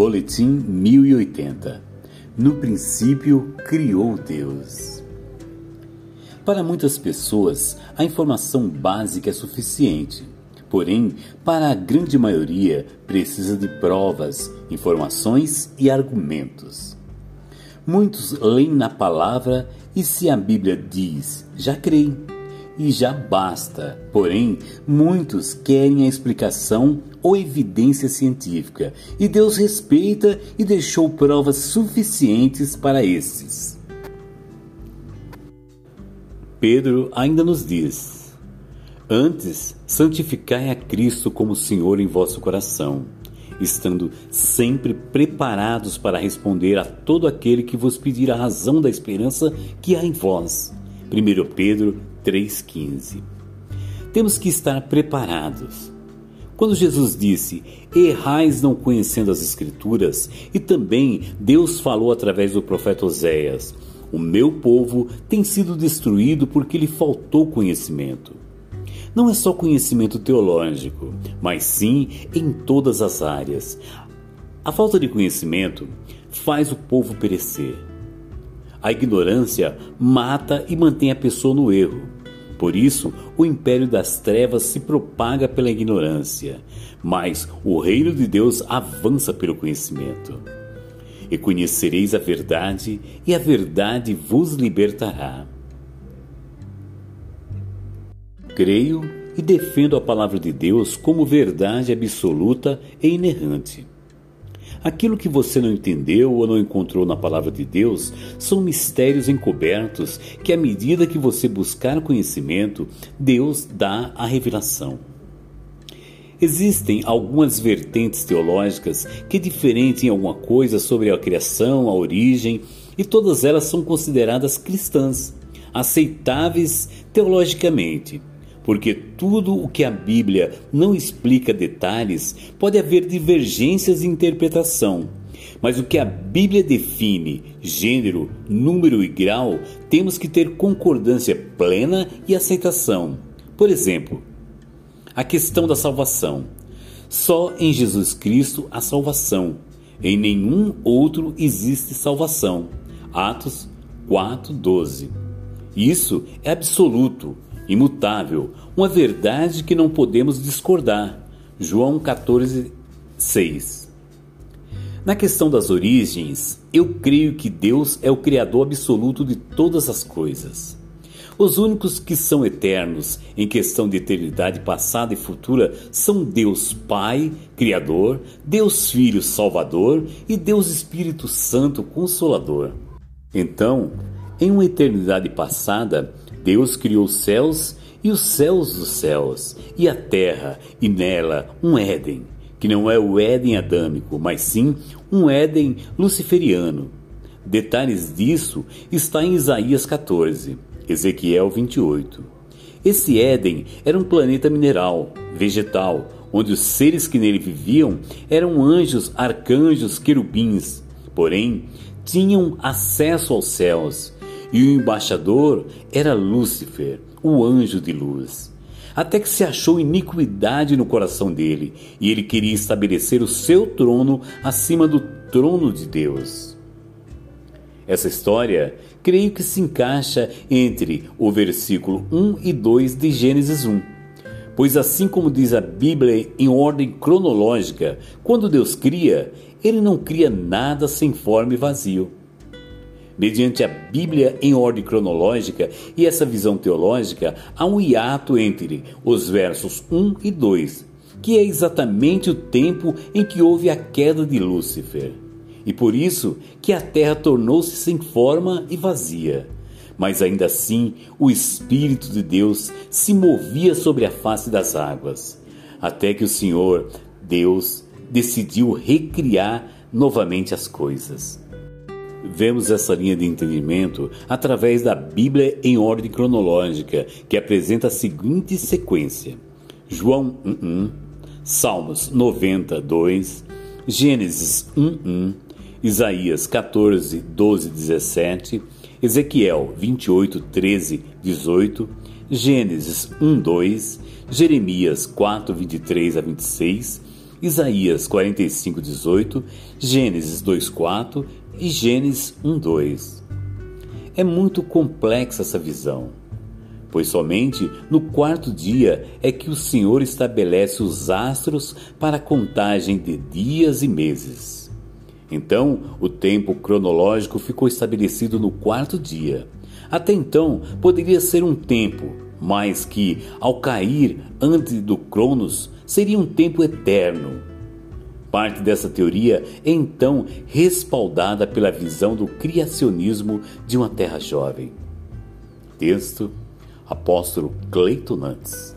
Boletim 1080 No princípio criou Deus. Para muitas pessoas, a informação básica é suficiente. Porém, para a grande maioria, precisa de provas, informações e argumentos. Muitos leem na palavra e se a Bíblia diz, já creem e já basta. Porém, muitos querem a explicação ou evidência científica, e Deus respeita e deixou provas suficientes para esses. Pedro ainda nos diz: Antes, santificai a Cristo como Senhor em vosso coração, estando sempre preparados para responder a todo aquele que vos pedir a razão da esperança que há em vós. 1 Pedro 3,15. Temos que estar preparados. Quando Jesus disse: Errais não conhecendo as Escrituras, e também Deus falou através do profeta Oséias: O meu povo tem sido destruído porque lhe faltou conhecimento. Não é só conhecimento teológico, mas sim em todas as áreas. A falta de conhecimento faz o povo perecer. A ignorância mata e mantém a pessoa no erro. Por isso, o império das trevas se propaga pela ignorância, mas o reino de Deus avança pelo conhecimento. E conhecereis a verdade, e a verdade vos libertará. Creio e defendo a palavra de Deus como verdade absoluta e inerrante. Aquilo que você não entendeu ou não encontrou na palavra de Deus são mistérios encobertos que, à medida que você buscar conhecimento, Deus dá a revelação. Existem algumas vertentes teológicas que diferem alguma coisa sobre a criação, a origem, e todas elas são consideradas cristãs, aceitáveis teologicamente porque tudo o que a Bíblia não explica detalhes pode haver divergências de interpretação. Mas o que a Bíblia define, gênero, número e grau, temos que ter concordância plena e aceitação. Por exemplo, a questão da salvação. Só em Jesus Cristo há salvação. Em nenhum outro existe salvação. Atos 4:12. Isso é absoluto imutável, uma verdade que não podemos discordar. João 14, 6. Na questão das origens, eu creio que Deus é o Criador absoluto de todas as coisas. Os únicos que são eternos em questão de eternidade passada e futura são Deus Pai, Criador, Deus Filho, Salvador e Deus Espírito Santo, Consolador. Então, em uma eternidade passada, Deus criou os céus e os céus dos céus, e a terra, e nela um Éden, que não é o Éden adâmico, mas sim um Éden luciferiano. Detalhes disso está em Isaías 14, Ezequiel 28. Esse Éden era um planeta mineral, vegetal, onde os seres que nele viviam eram anjos, arcanjos, querubins, porém tinham acesso aos céus e o embaixador era Lúcifer, o anjo de luz. Até que se achou iniquidade no coração dele, e ele queria estabelecer o seu trono acima do trono de Deus. Essa história creio que se encaixa entre o versículo 1 e 2 de Gênesis 1. Pois, assim como diz a Bíblia em ordem cronológica, quando Deus cria, ele não cria nada sem forma e vazio mediante a Bíblia em ordem cronológica e essa visão teológica, há um hiato entre os versos 1 e 2, que é exatamente o tempo em que houve a queda de Lúcifer. E por isso que a terra tornou-se sem forma e vazia. Mas ainda assim, o Espírito de Deus se movia sobre a face das águas, até que o Senhor, Deus, decidiu recriar novamente as coisas. Vemos essa linha de entendimento através da Bíblia em ordem cronológica, que apresenta a seguinte sequência: João 1:1, Salmos 92, Gênesis 1:1, Isaías 14, 12, 17, Ezequiel 28, 13, 18, Gênesis 1, 2, Jeremias 4, 23 a 26, Isaías 45:18, Gênesis 2:4 e Gênesis 1:2. É muito complexa essa visão, pois somente no quarto dia é que o Senhor estabelece os astros para contagem de dias e meses. Então, o tempo cronológico ficou estabelecido no quarto dia. Até então, poderia ser um tempo, mas que, ao cair antes do Cronos, seria um tempo eterno. Parte dessa teoria é então respaldada pela visão do criacionismo de uma terra jovem. Texto: Apóstolo Cleiton Nantes.